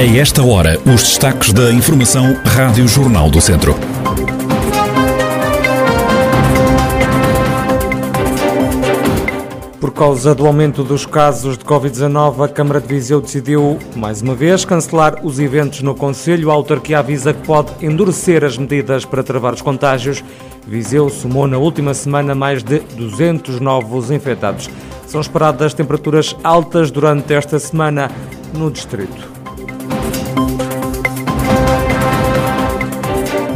A esta hora, os destaques da Informação Rádio Jornal do Centro. Por causa do aumento dos casos de Covid-19, a Câmara de Viseu decidiu, mais uma vez, cancelar os eventos no Conselho. A autarquia avisa que pode endurecer as medidas para travar os contágios. Viseu somou na última semana mais de 200 novos infectados. São esperadas temperaturas altas durante esta semana no distrito.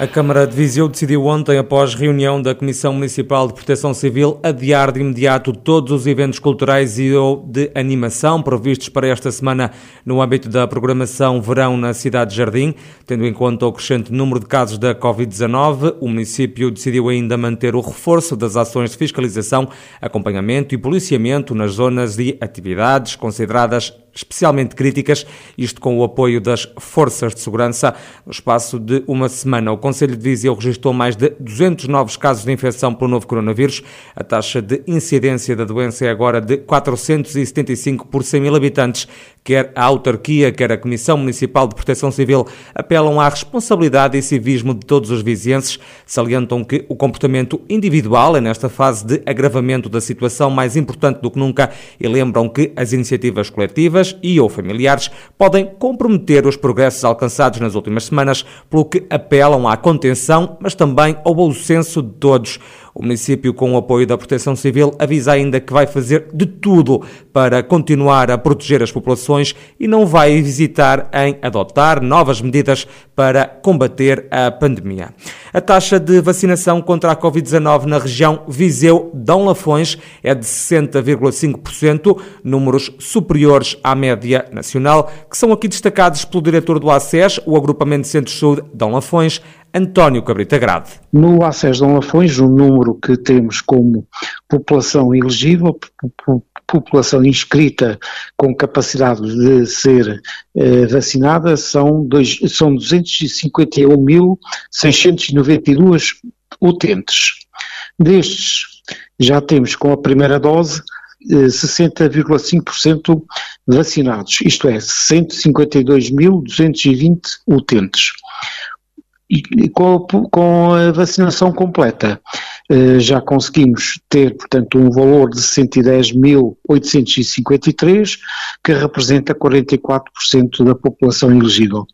A Câmara de Viseu decidiu ontem, após reunião da Comissão Municipal de Proteção Civil, adiar de imediato todos os eventos culturais e ou de animação previstos para esta semana no âmbito da programação Verão na Cidade de Jardim. Tendo em conta o crescente número de casos da Covid-19, o município decidiu ainda manter o reforço das ações de fiscalização, acompanhamento e policiamento nas zonas de atividades consideradas especialmente críticas, isto com o apoio das forças de segurança. No espaço de uma semana, o Conselho de Viseu registrou mais de 200 novos casos de infecção pelo novo coronavírus. A taxa de incidência da doença é agora de 475 por 100 mil habitantes. Quer a autarquia, quer a Comissão Municipal de Proteção Civil apelam à responsabilidade e civismo de todos os vizienses. Salientam que o comportamento individual é, nesta fase de agravamento da situação, mais importante do que nunca e lembram que as iniciativas coletivas e ou familiares podem comprometer os progressos alcançados nas últimas semanas, pelo que apelam à contenção, mas também ao bom senso de todos. O município, com o apoio da Proteção Civil, avisa ainda que vai fazer de tudo para continuar a proteger as populações e não vai hesitar em adotar novas medidas para combater a pandemia. A taxa de vacinação contra a Covid-19 na região Viseu-Dão Lafões é de 60,5%, números superiores à média nacional, que são aqui destacados pelo diretor do ACES, o Agrupamento de Centros Saúde Dão Lafões, António Cabrita Grade. No ACES Dom Lafões, o número que temos como população elegível, população inscrita com capacidade de ser eh, vacinada são, são 251.692 utentes. Destes, já temos com a primeira dose 60,5% eh, vacinados, isto é, 152.220 utentes e com, com a vacinação completa eh, já conseguimos ter, portanto, um valor de 110.853, que representa 44% da população elegível.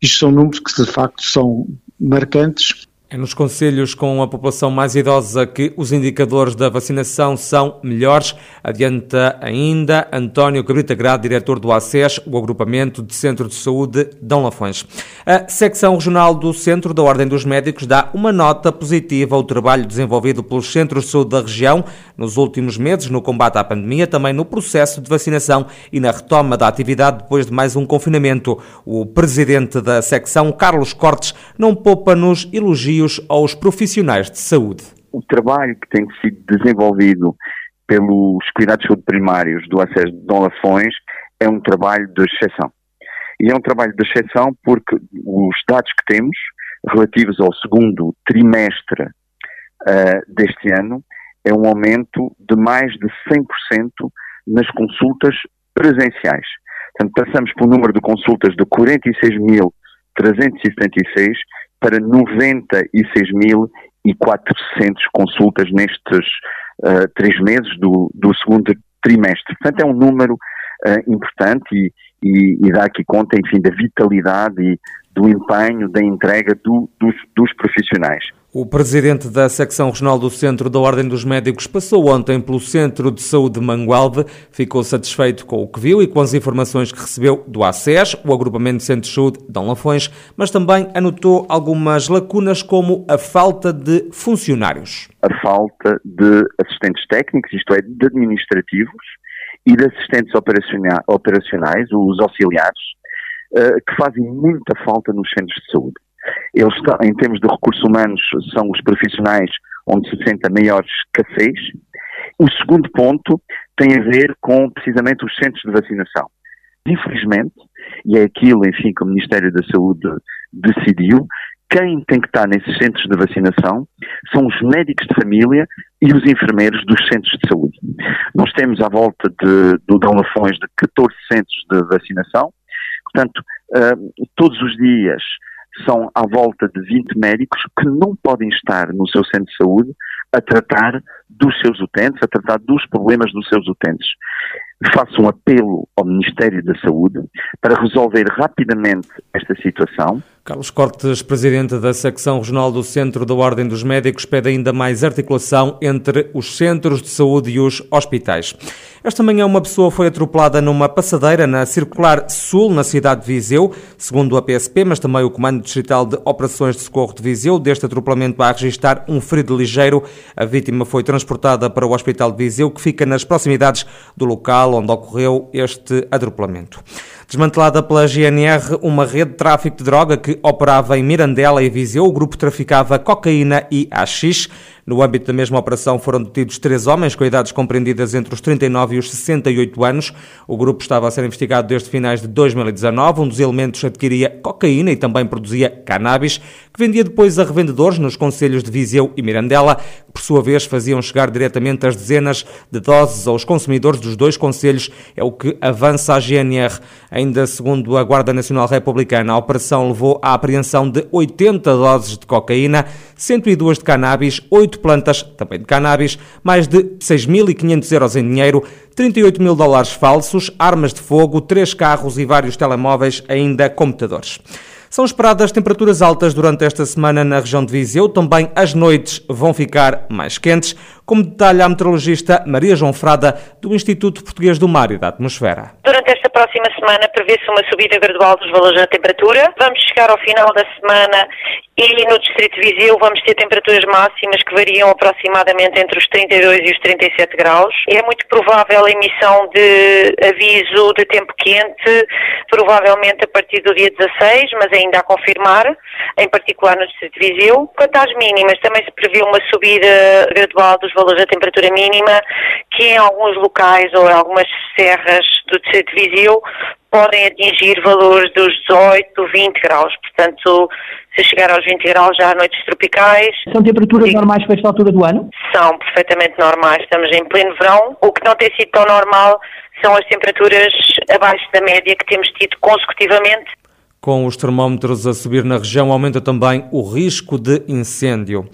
Isto são números que, de facto, são marcantes é nos conselhos com a população mais idosa que os indicadores da vacinação são melhores. Adianta ainda António Cabrita Grado, diretor do ACES, o Agrupamento de Centro de Saúde Dão Lafões. A secção regional do Centro da Ordem dos Médicos dá uma nota positiva ao trabalho desenvolvido pelos centros de saúde da região nos últimos meses no combate à pandemia, também no processo de vacinação e na retoma da atividade depois de mais um confinamento. O presidente da secção, Carlos Cortes, não poupa nos elogios desafios aos profissionais de saúde. O trabalho que tem sido desenvolvido pelos cuidados de saúde primários do acesso de Dom Lafões é um trabalho de exceção. E é um trabalho de exceção porque os dados que temos relativos ao segundo trimestre uh, deste ano é um aumento de mais de 100% nas consultas presenciais. Portanto, passamos por um número de consultas de 46.376 para 96.400 consultas nestes uh, três meses do, do, segundo trimestre. Portanto, é um número uh, importante e, e, e, dá aqui conta, enfim, da vitalidade e do empenho, da entrega do, dos, dos profissionais. O presidente da secção regional do Centro da Ordem dos Médicos passou ontem pelo Centro de Saúde de Mangualde, ficou satisfeito com o que viu e com as informações que recebeu do ACES, o Agrupamento de Centros de Saúde de Lafões, mas também anotou algumas lacunas como a falta de funcionários. A falta de assistentes técnicos, isto é, de administrativos e de assistentes operacionais, os auxiliares, eh, que fazem muita falta nos centros de saúde. Eles, em termos de recursos humanos, são os profissionais onde se sente a maior escassez. O segundo ponto tem a ver com precisamente os centros de vacinação. Infelizmente, e é aquilo, enfim, que o Ministério da Saúde decidiu, quem tem que estar nesses centros de vacinação são os médicos de família e os enfermeiros dos centros de saúde. Nós temos à volta de, do Dom Lafões de 14 centros de vacinação, portanto, uh, todos os dias são à volta de 20 médicos que não podem estar no seu centro de saúde a tratar dos seus utentes, a tratar dos problemas dos seus utentes faço um apelo ao Ministério da Saúde para resolver rapidamente esta situação. Carlos Cortes, presidente da secção regional do Centro da Ordem dos Médicos, pede ainda mais articulação entre os centros de saúde e os hospitais. Esta manhã uma pessoa foi atropelada numa passadeira na Circular Sul, na cidade de Viseu, segundo a PSP, mas também o Comando Distrital de Operações de Socorro de Viseu. Deste atropelamento a registrar um ferido ligeiro. A vítima foi transportada para o Hospital de Viseu, que fica nas proximidades do local onde ocorreu este atropelamento. Desmantelada pela GNR uma rede de tráfico de droga que operava em Mirandela e Viseu, o grupo traficava cocaína e AX. No âmbito da mesma operação foram detidos três homens com idades compreendidas entre os 39 e os 68 anos. O grupo estava a ser investigado desde finais de 2019. Um dos elementos adquiria cocaína e também produzia cannabis, que vendia depois a revendedores nos conselhos de Viseu e Mirandela, que por sua vez faziam chegar diretamente as dezenas de doses aos consumidores dos dois conselhos. É o que avança a GNR. Ainda segundo a Guarda Nacional Republicana, a operação levou à apreensão de 80 doses de cocaína, 102 de cannabis, 8 plantas, também de cannabis, mais de 6.500 euros em dinheiro, 38 mil dólares falsos, armas de fogo, três carros e vários telemóveis, ainda computadores. São esperadas temperaturas altas durante esta semana na região de Viseu. Também as noites vão ficar mais quentes, como detalha a meteorologista Maria João Frada, do Instituto Português do Mar e da Atmosfera. Durante esta próxima semana prevê-se uma subida gradual dos valores da temperatura. Vamos chegar ao final da semana e no Distrito de Viseu vamos ter temperaturas máximas que variam aproximadamente entre os 32 e os 37 graus. É muito provável a emissão de aviso de tempo quente, provavelmente a partir do dia 16, mas ainda a confirmar, em particular no Distrito de Viseu. Quanto às mínimas, também se prevê uma subida gradual dos valores da temperatura mínima, que em alguns locais ou em algumas serras do Distrito de Viseu podem atingir valores dos 18, 20 graus. Portanto, se chegar aos 20 graus já há noites tropicais. São temperaturas Sim. normais para esta altura do ano? São perfeitamente normais. Estamos em pleno verão. O que não tem sido tão normal são as temperaturas abaixo da média que temos tido consecutivamente. Com os termómetros a subir na região, aumenta também o risco de incêndio.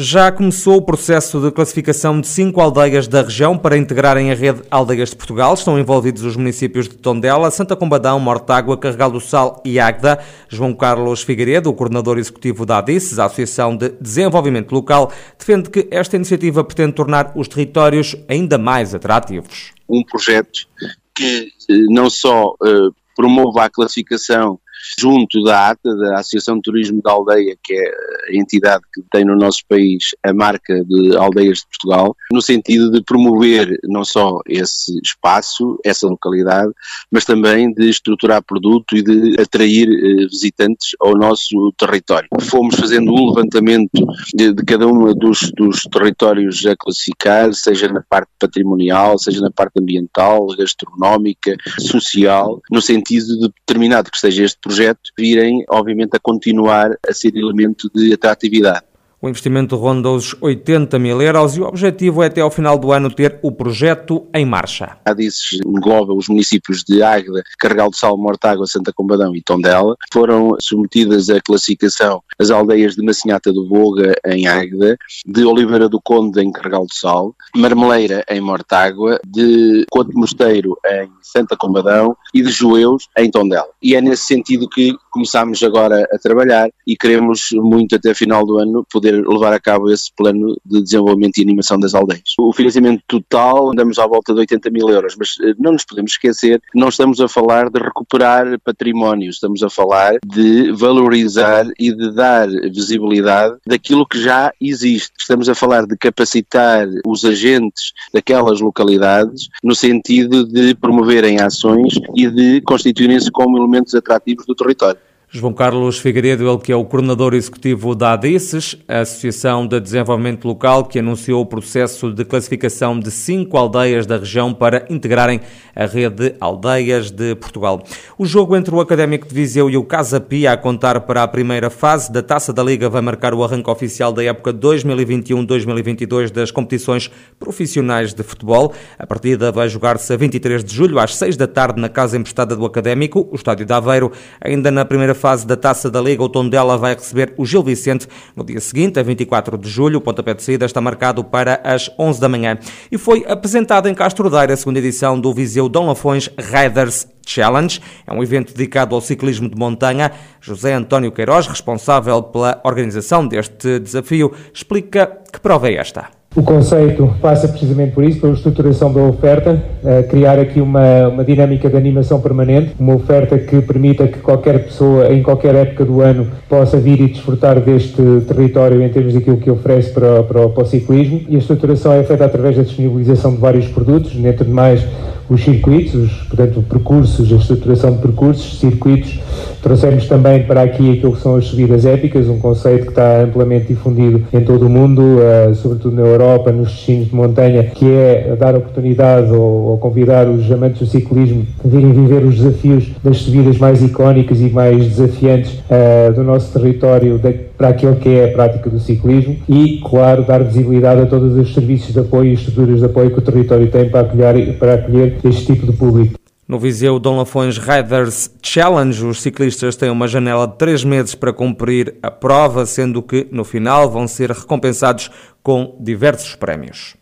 Já começou o processo de classificação de cinco aldeias da região para integrarem a rede Aldeias de Portugal. Estão envolvidos os municípios de Tondela, Santa Combadão, Mortágua, Carregal do Sal e Águeda. João Carlos Figueiredo, o coordenador executivo da ADICES, a Associação de Desenvolvimento Local, defende que esta iniciativa pretende tornar os territórios ainda mais atrativos. Um projeto que eh, não só uh, promova a classificação junto da ATA, da Associação de Turismo da Aldeia, que é a entidade que tem no nosso país a marca de Aldeias de Portugal, no sentido de promover não só esse espaço, essa localidade, mas também de estruturar produto e de atrair eh, visitantes ao nosso território. Fomos fazendo um levantamento de, de cada um dos, dos territórios a classificar, seja na parte patrimonial, seja na parte ambiental, gastronómica, social, no sentido de determinado que seja este projeto virem, obviamente, a continuar a ser elemento de atratividade. O investimento ronda os 80 mil euros e o objetivo é até ao final do ano ter o projeto em marcha. A DISES engloba os municípios de Águeda, Carregal de Sal, Mortágua, Santa Combadão e Tondela. Foram submetidas à classificação as aldeias de Macinhata do Boga em Águeda, de Oliveira do Conde em Carregal do Sal, Marmeleira em Mortágua, de Conde Mosteiro em Santa Combadão e de Joeus em Tondela. E é nesse sentido que começamos agora a trabalhar e queremos muito até final do ano poder poder levar a cabo esse plano de desenvolvimento e animação das aldeias. O financiamento total andamos à volta de 80 mil euros, mas eh, não nos podemos esquecer que não estamos a falar de recuperar património, estamos a falar de valorizar e de dar visibilidade daquilo que já existe. Estamos a falar de capacitar os agentes daquelas localidades no sentido de promoverem ações e de constituírem-se como elementos atrativos do território. João Carlos Figueiredo, ele que é o coordenador executivo da ADICES, a Associação de Desenvolvimento Local, que anunciou o processo de classificação de cinco aldeias da região para integrarem a rede Aldeias de Portugal. O jogo entre o Académico de Viseu e o Casa Pia a contar para a primeira fase da Taça da Liga vai marcar o arranque oficial da época 2021-2022 das competições profissionais de futebol. A partida vai jogar-se a 23 de julho, às 6 da tarde, na Casa Emprestada do Académico, o Estádio de Aveiro. Ainda na primeira fase da Taça da Liga, o Tondela vai receber o Gil Vicente no dia seguinte, a 24 de julho. O pontapé de saída está marcado para as 11 da manhã. E foi apresentado em Castro Daire a segunda edição do Viseu Dom Lafões Riders Challenge. É um evento dedicado ao ciclismo de montanha. José António Queiroz, responsável pela organização deste desafio, explica que prova é esta. O conceito passa precisamente por isso, pela estruturação da oferta, criar aqui uma, uma dinâmica de animação permanente, uma oferta que permita que qualquer pessoa, em qualquer época do ano, possa vir e desfrutar deste território em termos daquilo que oferece para, para, para o ciclismo. E a estruturação é feita através da disponibilização de vários produtos, dentro de mais os circuitos, os, portanto, percursos, a estruturação de percursos, circuitos. Trouxemos também para aqui aquilo que são as subidas épicas, um conceito que está amplamente difundido em todo o mundo, uh, sobretudo na Europa, nos destinos de montanha, que é dar oportunidade ou, ou convidar os amantes do ciclismo a virem viver os desafios das subidas mais icónicas e mais desafiantes uh, do nosso território de, para aquilo que é a prática do ciclismo e, claro, dar visibilidade a todos os serviços de apoio e estruturas de apoio que o território tem para acolher, para acolher este tipo de público. No Viseu Dom Lafões Riders Challenge, os ciclistas têm uma janela de três meses para cumprir a prova, sendo que no final vão ser recompensados com diversos prémios.